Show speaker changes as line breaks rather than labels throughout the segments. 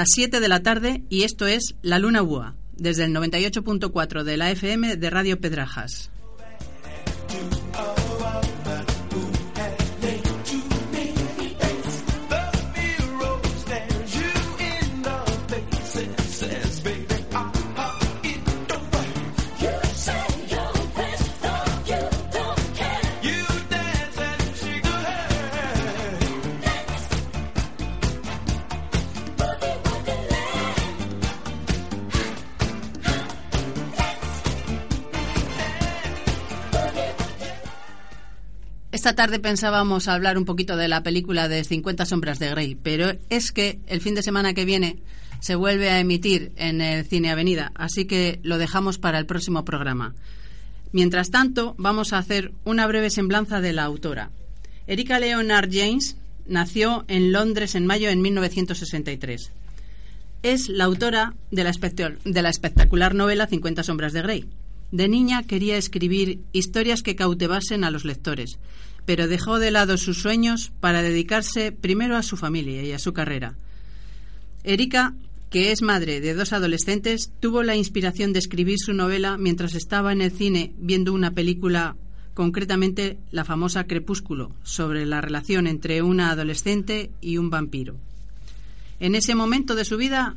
Las 7 de la tarde y esto es La Luna Búa, desde el 98.4 de la FM de Radio Pedrajas. Esta tarde pensábamos hablar un poquito de la película de 50 sombras de Grey, pero es que el fin de semana que viene se vuelve a emitir en el Cine Avenida, así que lo dejamos para el próximo programa. Mientras tanto, vamos a hacer una breve semblanza de la autora. Erika Leonard James nació en Londres en mayo de 1963. Es la autora de la, de la espectacular novela 50 sombras de Grey. De niña quería escribir historias que cautivasen a los lectores, pero dejó de lado sus sueños para dedicarse primero a su familia y a su carrera. Erika, que es madre de dos adolescentes, tuvo la inspiración de escribir su novela mientras estaba en el cine viendo una película, concretamente la famosa Crepúsculo, sobre la relación entre una adolescente y un vampiro. En ese momento de su vida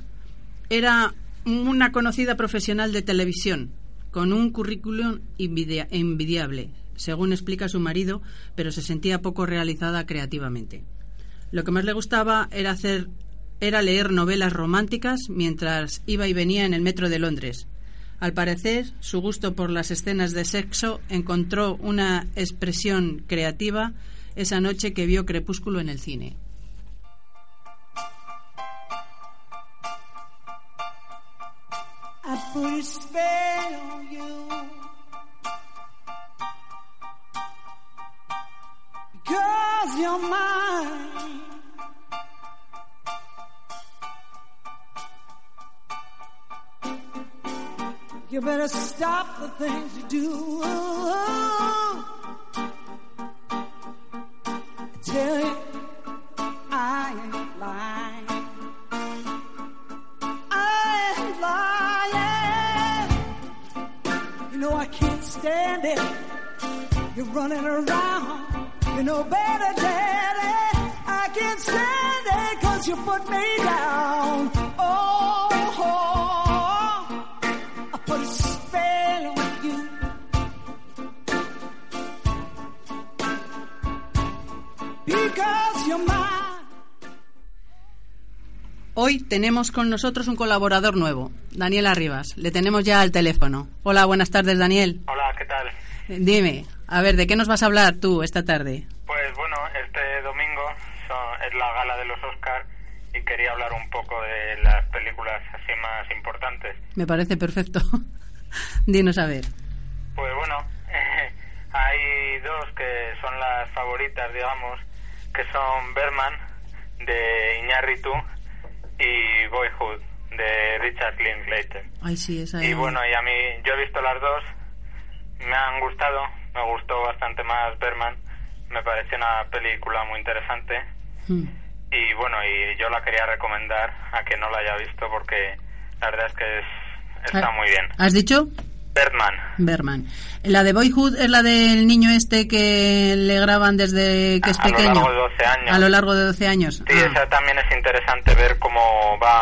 era una conocida profesional de televisión, con un currículum envidiable, según explica su marido, pero se sentía poco realizada creativamente. Lo que más le gustaba era leer novelas románticas mientras iba y venía en el metro de Londres. Al parecer, su gusto por las escenas de sexo encontró una expresión creativa esa noche que vio Crepúsculo en el cine. Cause you're mine. You better stop the things you do. I tell you, I ain't lying. I ain't lying. You know I can't stand it. You're running around you know better, Daddy. I can't stand it cause you put me down. Oh, I put a spell on you. Because you're mine. Hoy tenemos con nosotros un colaborador nuevo, Daniel Arribas. Le tenemos ya al teléfono. Hola, buenas tardes, Daniel.
Hola.
Dime, a ver, ¿de qué nos vas a hablar tú esta tarde?
Pues bueno, este domingo es la gala de los Oscars y quería hablar un poco de las películas así más importantes.
Me parece perfecto. Dinos a ver.
Pues bueno, hay dos que son las favoritas, digamos, que son Berman de Iñárritu y Boyhood de Richard Linklater.
Ay, sí, esa
Y bueno, y a mí, yo he visto las dos, me han gustado, me gustó bastante más Berman, me pareció una película muy interesante hmm. y bueno, y yo la quería recomendar a que no la haya visto porque la verdad es que está muy bien.
¿Has dicho?
Birdman.
Berman. La de Boyhood es la del niño este que le graban desde que es
A
pequeño.
largo de 12 años.
A lo largo de 12 años.
Sí,
Ah,
esa también es interesante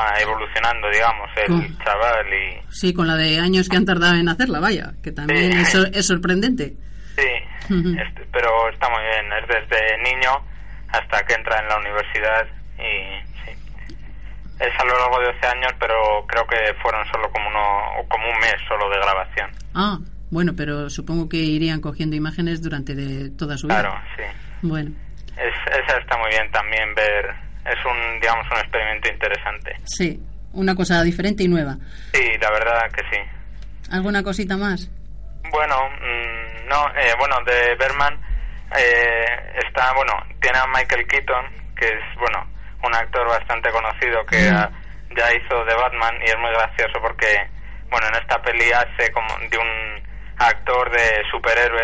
va evolucionando, digamos, el chaval y...
Sí, con la de años que han tardado en hacerla, vaya, que también
Sí.
es, sor- es sorprendente.
Sí, este, pero está muy bien, es desde niño hasta que entra en la universidad y sí. Es a lo largo de 12 años, pero creo que fueron solo como, uno, o como un mes solo de grabación.
Ah, bueno, pero supongo que irían cogiendo imágenes durante de toda su vida.
Claro, sí.
Bueno,
Es, esa está muy bien también ver, es un, digamos, un experimento interesante.
sí, una cosa diferente y nueva.
Sí, la verdad que sí.
¿Alguna cosita más?
Bueno, mm, no, eh, bueno, de Berman eh, está, bueno, tiene a Michael Keaton, que es, bueno, un actor bastante conocido que
Mm.
ya hizo de Batman y es muy gracioso porque, bueno, en esta peli hace como de un actor de superhéroe,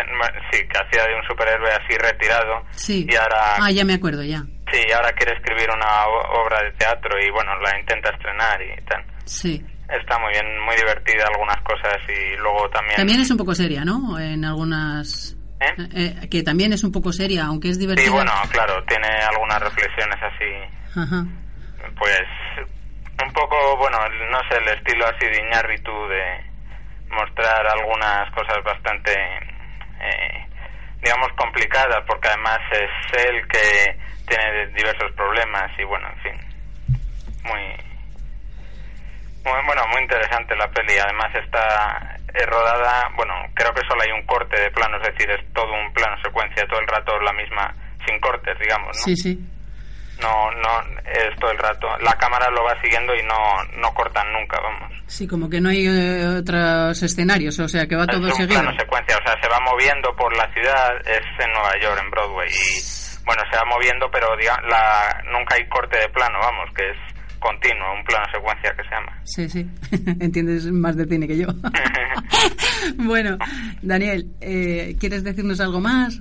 sí, que hacía de un superhéroe así retirado
Sí.
y ahora,
Ah, ya me acuerdo, ya.
Sí, ahora quiere escribir una obra de teatro y, bueno, la intenta estrenar y tal.
Sí.
Está muy bien, muy divertida algunas cosas y luego también...
También es un poco seria, ¿no? En algunas...
¿Eh?
eh, que también es un poco seria, aunque es divertida.
Sí, bueno, claro, tiene algunas reflexiones así,
Ajá.
pues un poco, bueno, no sé, el estilo así de Iñárritu de mostrar algunas cosas bastante, eh, digamos, complicadas, porque además es él que tiene diversos problemas y bueno, en fin, muy, muy bueno, muy interesante la peli. Además está eh, rodada, bueno, creo que solo hay un corte de plano, es decir, es todo un plano secuencia, todo el rato la misma, sin cortes, digamos, ¿no?
Sí, sí.
No, no, es todo el rato. La cámara lo va siguiendo y no, no cortan nunca, vamos.
Sí, como que no hay eh, otros escenarios, o sea, que va todo
es
seguido.
plano secuencia, o sea, se va moviendo por la ciudad, es en Nueva York, en Broadway, y bueno, se va moviendo, pero diga, la, nunca hay corte de plano, vamos, que es continuo, un plano secuencia que se llama.
Sí, sí. Entiendes más de cine que yo. bueno, Daniel, eh, ¿quieres decirnos algo más?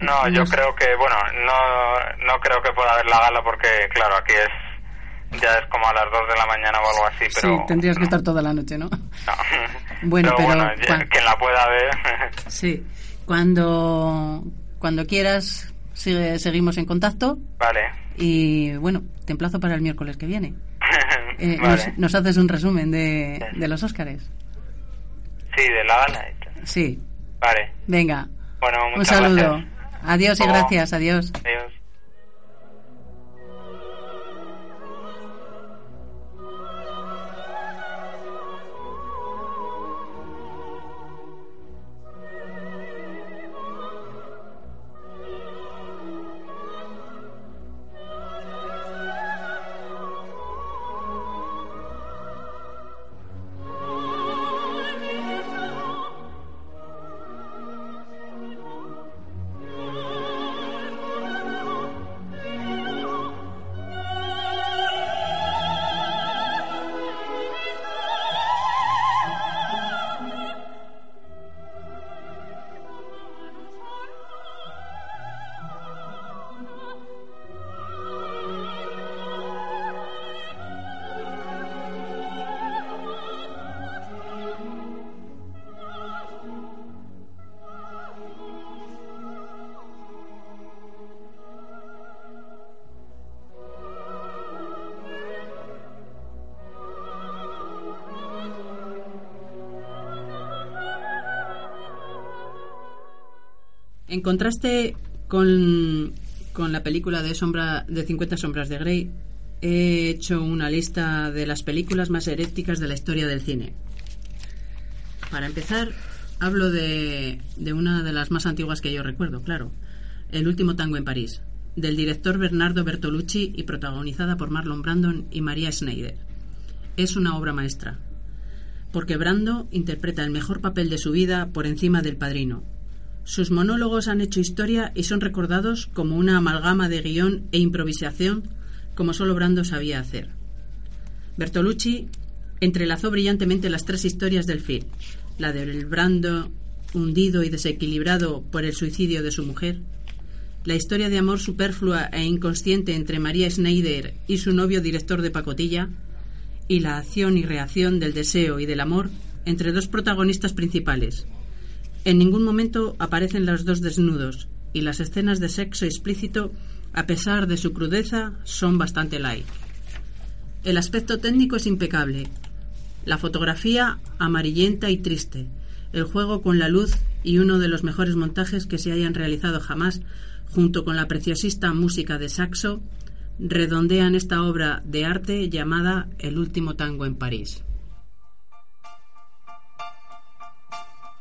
No, yo creo que, bueno, no, no creo que pueda haber la gala porque, claro, aquí es, ya es como a las 2 de la mañana o algo así, pero...
sí, tendrías que estar toda la noche, ¿no?
no.
Bueno, pero
bueno, ya-
Juan-
quien la pueda ver...
Sí. Cuando, cuando quieras, sigue- seguimos en contacto
vale.
y bueno, te emplazo para el miércoles que viene. Eh,
vale.
nos, nos haces un resumen de, de los Óscares.
Sí, de la gala.
Sí,
Vale.
venga.
Bueno,
Un saludo.
gracias.
Adiós y gracias. Adiós.
Adiós.
En contraste con, con la película de, sombra, de 50 sombras de Grey, he hecho una lista de las películas más heréticas de la historia del cine. Para empezar, hablo de, de una de las más antiguas que yo recuerdo, claro. El último tango en París, del director Bernardo Bertolucci y protagonizada por Marlon Brandon y María Schneider. Es una obra maestra, porque Brando interpreta el mejor papel de su vida por encima del padrino. Sus monólogos han hecho historia y son recordados como una amalgama de guion e improvisación como solo Brando sabía hacer. Bertolucci entrelazó brillantemente las tres historias del film, la del Brando hundido y desequilibrado por el suicidio de su mujer, la historia de amor superflua e inconsciente entre María Schneider y su novio director de pacotilla, y la acción y reacción del deseo y del amor entre dos protagonistas principales. En ningún momento aparecen los dos desnudos y las escenas de sexo explícito, a pesar de su crudeza, son bastante light. El aspecto técnico es impecable. La fotografía amarillenta y triste. El juego con la luz y uno de los mejores montajes que se hayan realizado jamás, junto con la preciosista música de saxo, redondean esta obra de arte llamada El último tango en París.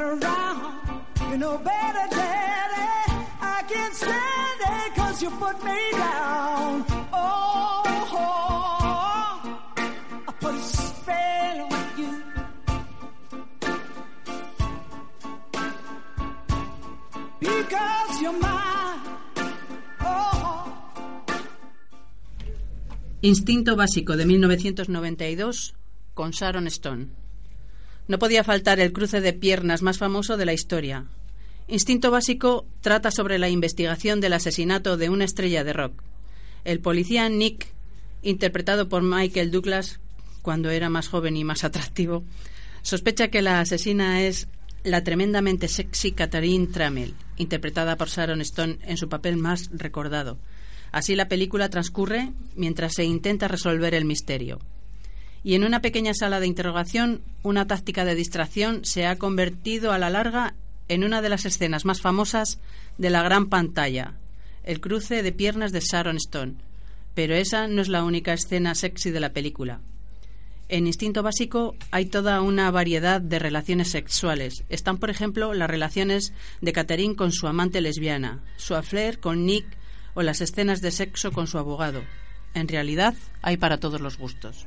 around. You know better. I can't stand it cause you put me down. Oh, a spell on you. Instinto básico de 1992 con Sharon Stone. No podía faltar el cruce de piernas más famoso de la historia. Instinto básico trata sobre la investigación del asesinato de una estrella de rock. El policía Nick, interpretado por Michael Douglas cuando era más joven y más atractivo, sospecha que la asesina es la tremendamente sexy Catherine Trammell, interpretada por Sharon Stone en su papel más recordado. Así la película transcurre mientras se intenta resolver el misterio. Y en una pequeña sala de interrogación, una táctica de distracción se ha convertido a la larga en una de las escenas más famosas de la gran pantalla, el cruce de piernas de Sharon Stone. Pero esa no es la única escena sexy de la película. En Instinto Básico hay toda una variedad de relaciones sexuales. Están, por ejemplo, las relaciones de Catherine con su amante lesbiana, su affair con Nick o las escenas de sexo con su abogado. En realidad, hay para todos los gustos.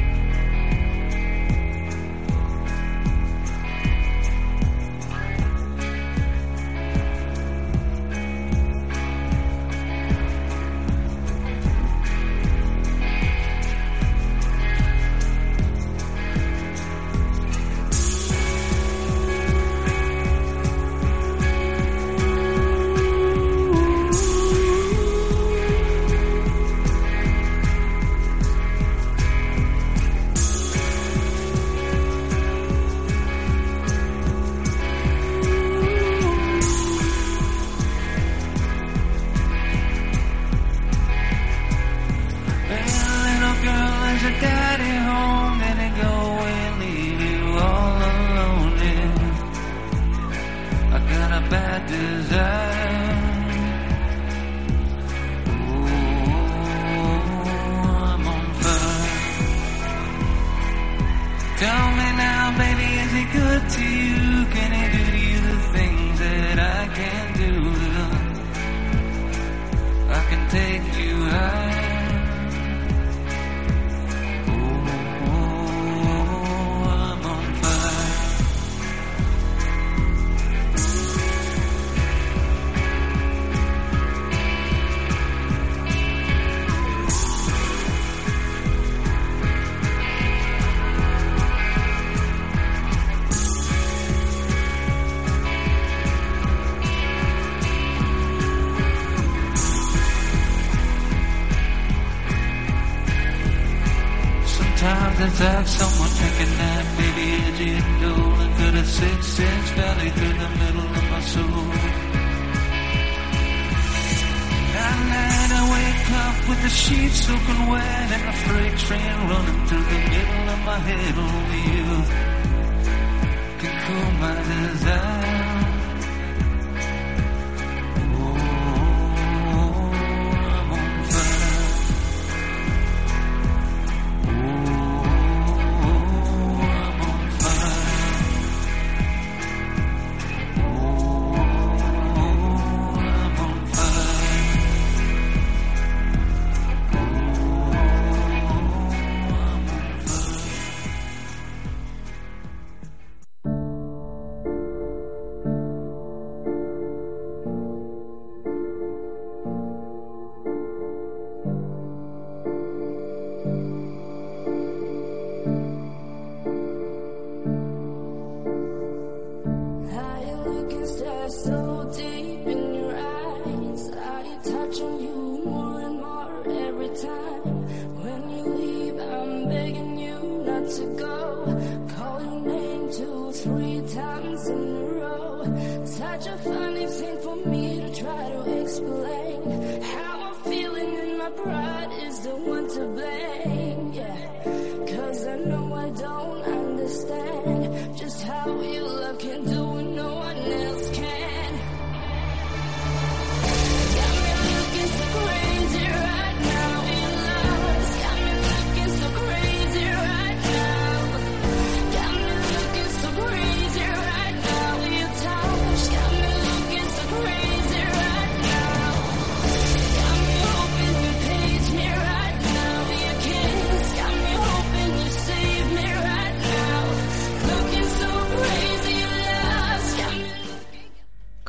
Such a funny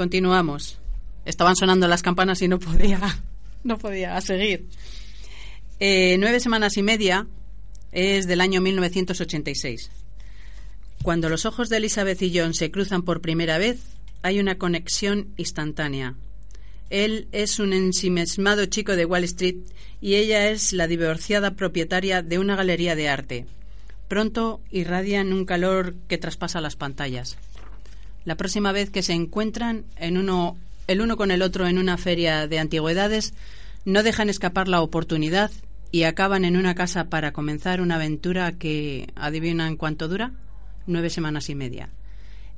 Continuamos. Estaban sonando las campanas y no podía, no podía seguir. Eh, nueve semanas y media es del año 1986. Cuando los ojos de Elizabeth y John se cruzan por primera vez, hay una conexión instantánea. Él es un ensimismado chico de Wall Street y ella es la divorciada propietaria de una galería de arte. Pronto irradian un calor que traspasa las pantallas. La próxima vez que se encuentran en uno, el uno con el otro en una feria de antigüedades, no dejan escapar la oportunidad y acaban en una casa para comenzar una aventura que, ¿adivinan cuánto dura? Nueve semanas y media.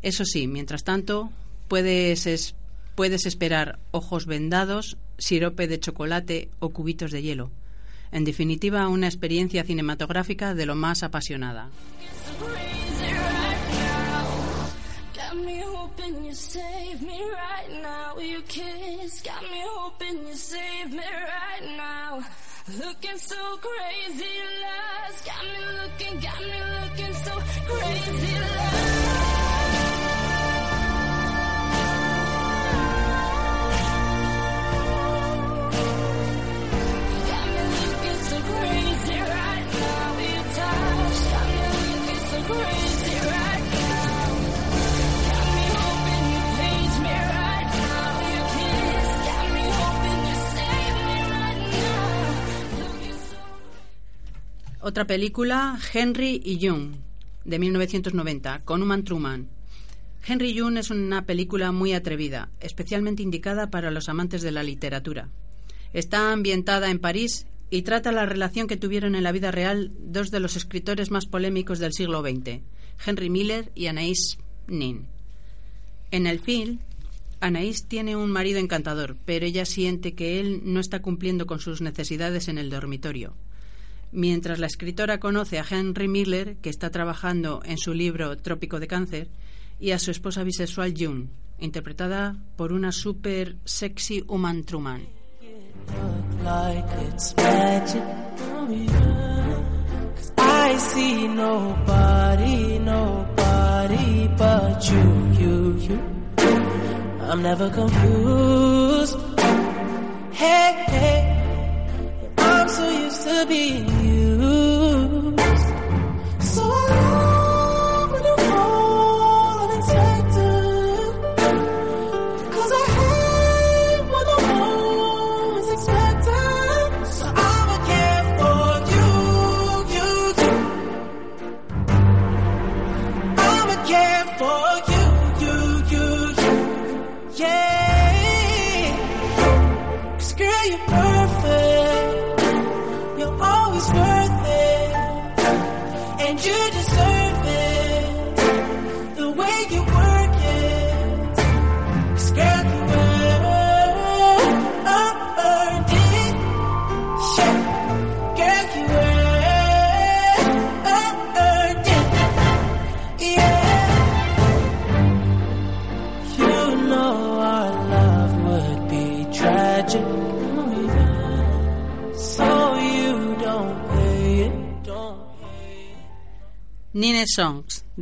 Eso sí, mientras tanto, puedes, es- puedes esperar ojos vendados, sirope de chocolate o cubitos de hielo. En definitiva, una experiencia cinematográfica de lo más apasionada.
Got me hoping you save me right now. Your kiss got me hoping you save me right now. Looking so crazy, lost. Got me looking, got me looking so crazy, lost.
Otra película, Henry y June, de 1990, con Uma Truman. Henry June es una película muy atrevida, especialmente indicada para los amantes de la literatura. Está ambientada en París y trata la relación que tuvieron en la vida real dos de los escritores más polémicos del siglo XX, Henry Miller y Anaïs Nin. En el film, Anaïs tiene un marido encantador, pero ella siente que él no está cumpliendo con sus necesidades en el dormitorio. Mientras la escritora conoce a Henry Miller, que está trabajando en su libro Trópico de Cáncer, y a su esposa bisexual June, interpretada por una super sexy Uma Truman.
I'm never confused. I'm so used to being used.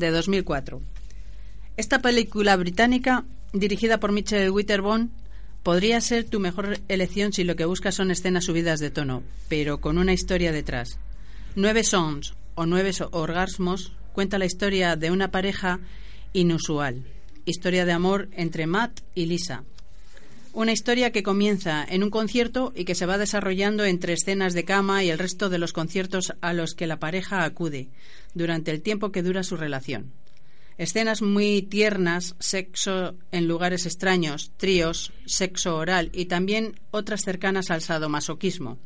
De 2004. Esta película británica, dirigida por Michelle Winterbottom, podría ser tu mejor elección si lo que buscas son escenas subidas de tono, pero con una historia detrás. Nueve Songs o Nueve orgasmos cuenta la historia de una pareja inusual. historia de amor entre Matt y Lisa. Una historia que comienza en un concierto y que se va desarrollando entre escenas de cama y el resto de los conciertos a los que la pareja acude durante el tiempo que dura su relación. Escenas muy tiernas, sexo en lugares extraños, tríos, sexo oral y también otras cercanas al sadomasoquismo.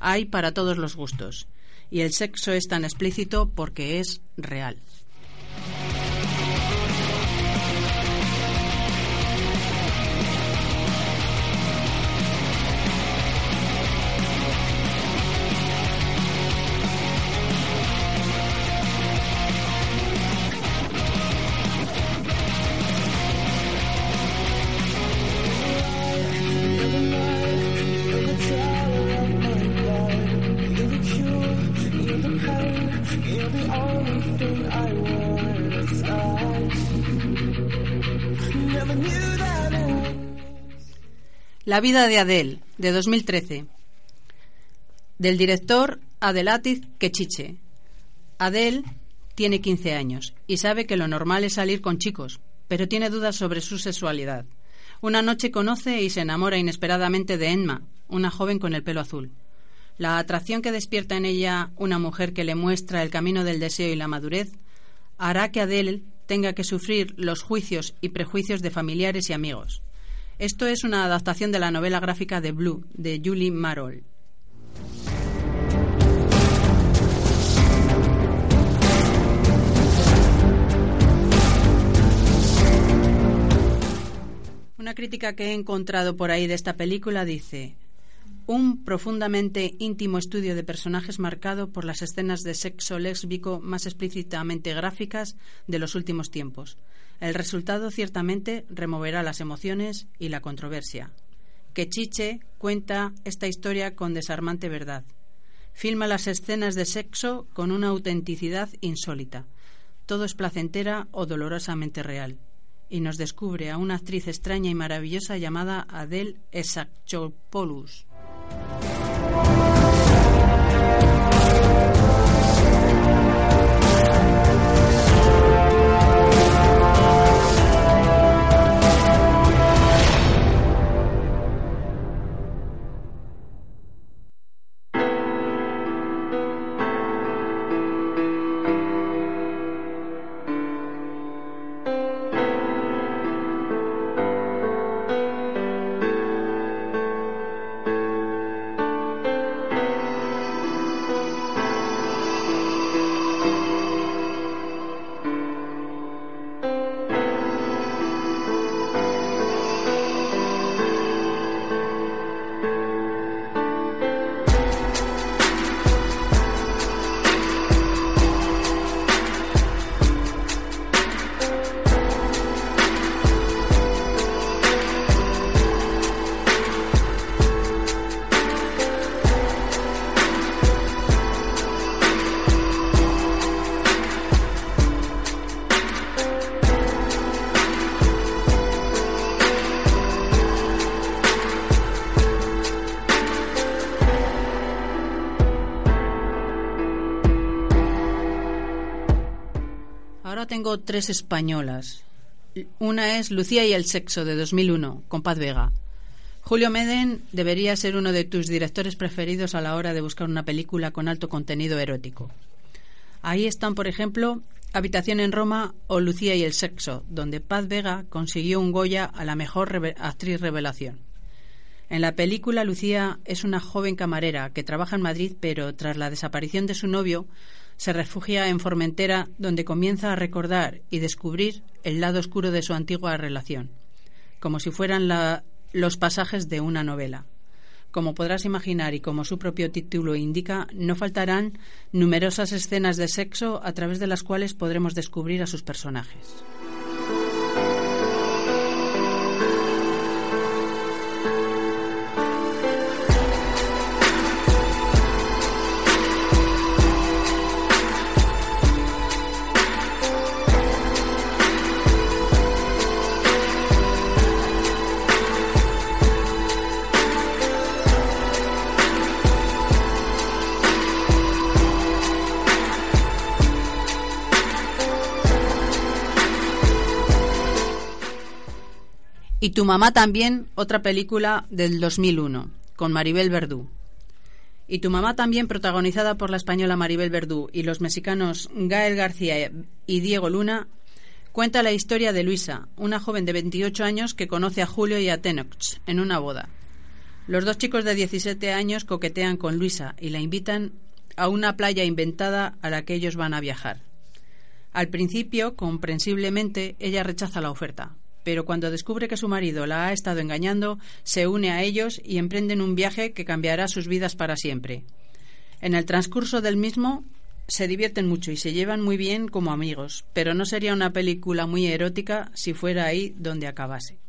Hay para todos los gustos. Y el sexo es tan explícito porque es real. La vida de Adele, de 2013. Del director Adelatis Quechiche. Adele tiene 15 años y sabe que lo normal es salir con chicos, pero tiene dudas sobre su sexualidad. Una noche conoce y se enamora inesperadamente de Emma, una joven con el pelo azul. La atracción que despierta en ella una mujer que le muestra el camino del deseo y la madurez hará que Adele tenga que sufrir los juicios y prejuicios de familiares y amigos. Esto es una adaptación de la novela gráfica de Blue, de Julie Marol. Una crítica que he encontrado por ahí de esta película dice, un profundamente íntimo estudio de personajes marcado por las escenas de sexo lésbico más explícitamente gráficas de los últimos tiempos. El resultado ciertamente removerá las emociones y la controversia. Quechiche cuenta esta historia con desarmante verdad. Filma las escenas de sexo con una autenticidad insólita. Todo es placentera o dolorosamente real. Y nos descubre a una actriz extraña y maravillosa llamada Adele Esachopoulos. Tres españolas. Una es Lucía y el sexo de 2001 con Paz Vega. Julio Meden debería ser uno de tus directores preferidos a la hora de buscar una película con alto contenido erótico. Ahí están, por ejemplo, Habitación en Roma o Lucía y el sexo, donde Paz Vega consiguió un Goya a la mejor actriz revelación. En la película, Lucía es una joven camarera que trabaja en Madrid, pero tras la desaparición de su novio, se refugia en Formentera, donde comienza a recordar y descubrir el lado oscuro de su antigua relación, como si fueran los pasajes de una novela. Como podrás imaginar y como su propio título indica, no faltarán numerosas escenas de sexo a través de las cuales podremos descubrir a sus personajes. Y tu mamá también, otra película del 2001, con Maribel Verdú. Y tu mamá también, protagonizada por la española Maribel Verdú y los mexicanos Gael García y Diego Luna, cuenta la historia de Luisa, una joven de 28 años que conoce a Julio y a Tenoch en una boda. Los dos chicos de 17 años coquetean con Luisa y la invitan a una playa inventada a la que ellos van a viajar. Al principio, comprensiblemente, ella rechaza la oferta, pero cuando descubre que su marido la ha estado engañando, se une a ellos y emprenden un viaje que cambiará sus vidas para siempre. En el transcurso del mismo se divierten mucho y se llevan muy bien como amigos, pero no sería una película muy erótica si fuera ahí donde acabase.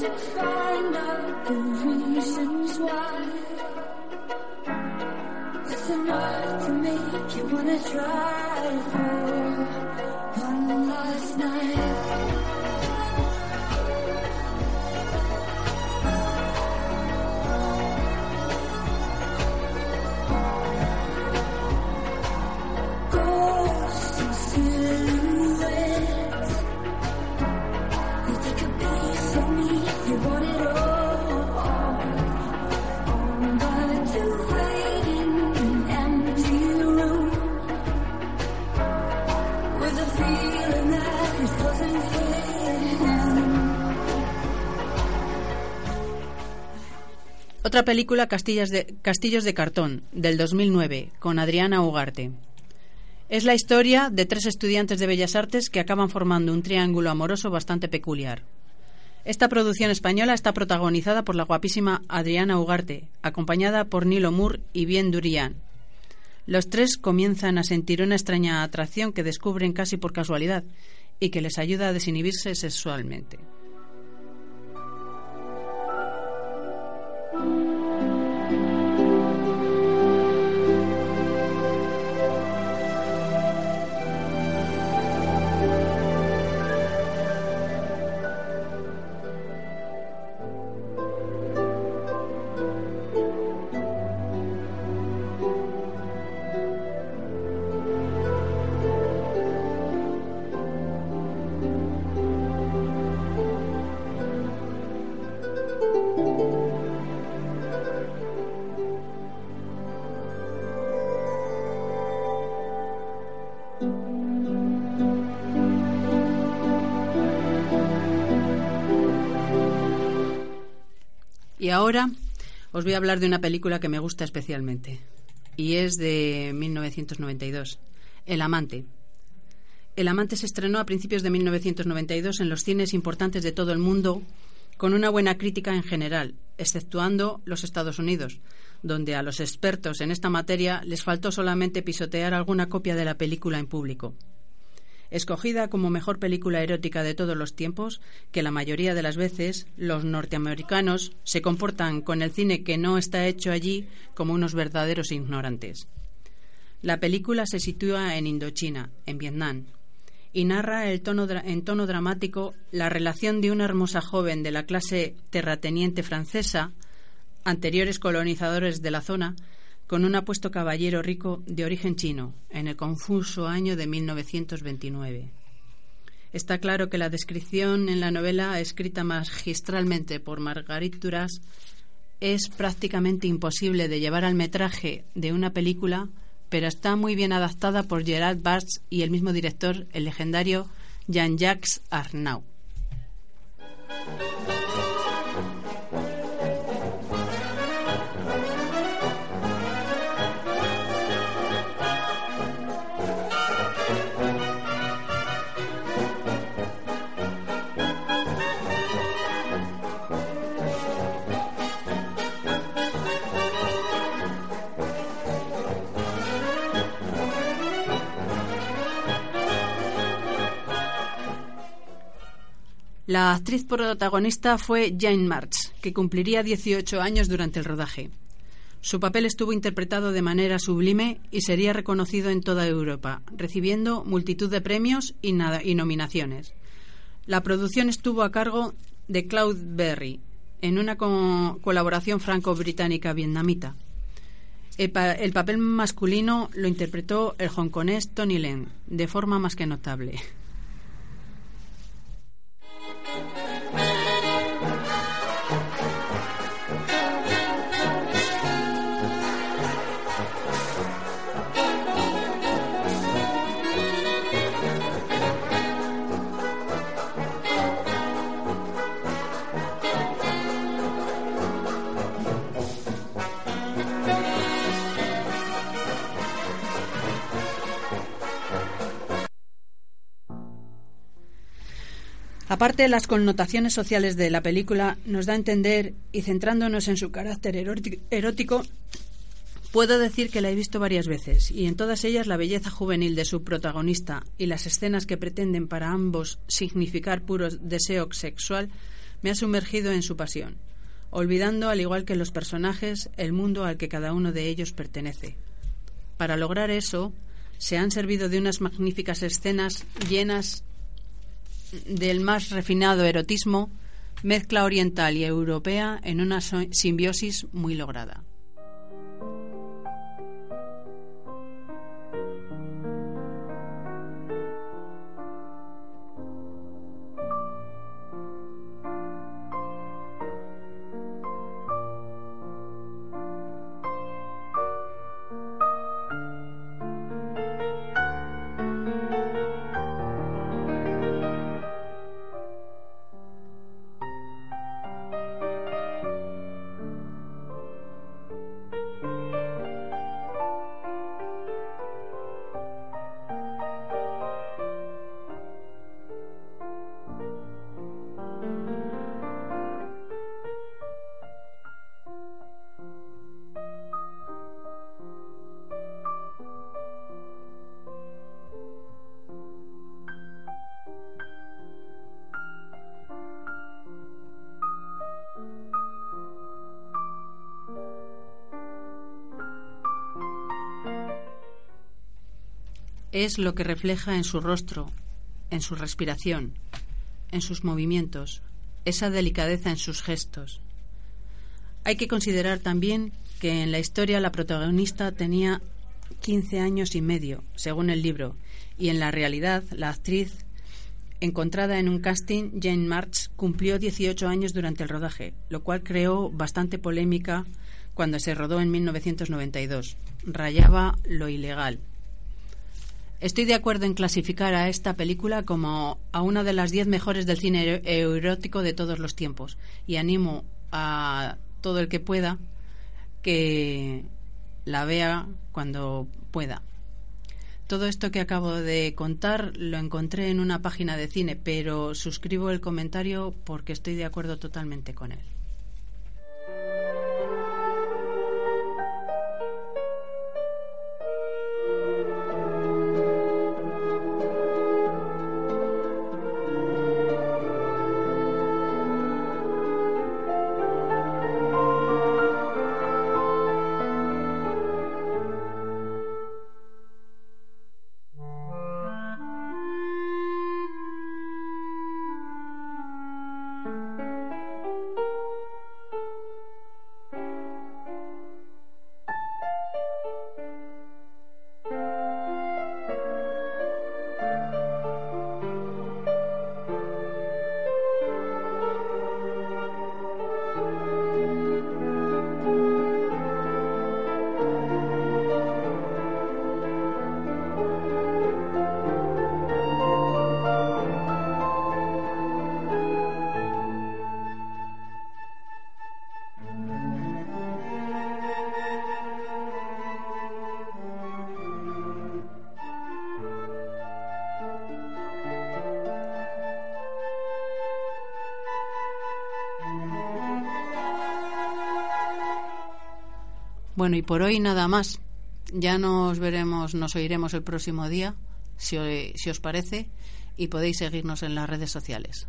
To find out the reasons why. It's enough to make you wanna try for one last night.
Otra película, de, Castillos de Cartón, del 2009, con Adriana Ugarte. Es la historia de tres estudiantes de Bellas Artes que acaban formando un triángulo amoroso bastante peculiar. Esta producción española está protagonizada por la guapísima Adriana Ugarte, acompañada por Nilo Moore y Bien Durian. Los tres comienzan a sentir una extraña atracción que descubren casi por casualidad y que les ayuda a desinhibirse sexualmente. Y ahora os voy a hablar de una película que me gusta especialmente. Y es de 1992, El amante. El amante se estrenó a principios de 1992 en los cines importantes de todo el mundo con una buena crítica en general, exceptuando los Estados Unidos, donde a los expertos en esta materia les faltó solamente pisotear alguna copia de la película en público. Escogida como mejor película erótica de todos los tiempos, que la mayoría de las veces los norteamericanos se comportan con el cine que no está hecho allí como unos verdaderos ignorantes. La película se sitúa en Indochina, en Vietnam, y narra el tono en tono dramático la relación de una hermosa joven de la clase terrateniente francesa, anteriores colonizadores de la zona, con un apuesto caballero rico de origen chino, en el confuso año de 1929. Está claro que la descripción en la novela, escrita magistralmente por Marguerite Duras, es prácticamente imposible de llevar al metraje de una película, pero está muy bien adaptada por Gerard Bartz y el mismo director, el legendario Jean-Jacques Arnaud. La actriz protagonista fue Jane March, que cumpliría 18 años durante el rodaje. Su papel estuvo interpretado de manera sublime y sería reconocido en toda Europa, recibiendo multitud de premios y, nominaciones. La producción estuvo a cargo de Claude Berry en una co- colaboración franco-británica-vietnamita. El, pa- el papel masculino lo interpretó el hongkonés Tony Leung, de forma más que notable. Aparte de las connotaciones sociales de la película, nos da a entender, y centrándonos en su carácter eróti- erótico, puedo decir que la he visto varias veces, y en todas ellas la belleza juvenil de su protagonista y las escenas que pretenden para ambos significar puro deseo sexual me ha sumergido en su pasión, olvidando, al igual que los personajes, el mundo al que cada uno de ellos pertenece. Para lograr eso, se han servido de unas magníficas escenas llenas del más refinado erotismo, mezcla oriental y europea en una simbiosis muy lograda. Es lo que refleja en su rostro, en su respiración, en sus movimientos, esa delicadeza en sus gestos. Hay que considerar también que en la historia la protagonista tenía 15 años y medio, según el libro, y en la realidad la actriz encontrada en un casting, Jane March, cumplió 18 años durante el rodaje, lo cual creó bastante polémica cuando se rodó en 1992. Rayaba lo ilegal. Estoy de acuerdo en clasificar a esta película como a una de las 10 mejores del cine erótico de todos los tiempos y animo a todo el que pueda que la vea cuando pueda. Todo esto que acabo de contar lo encontré en una página de cine, pero suscribo el comentario porque estoy de acuerdo totalmente con él. Bueno, y por hoy nada más. Ya nos veremos, nos oiremos el próximo día, si, si os parece, y podéis seguirnos en las redes sociales.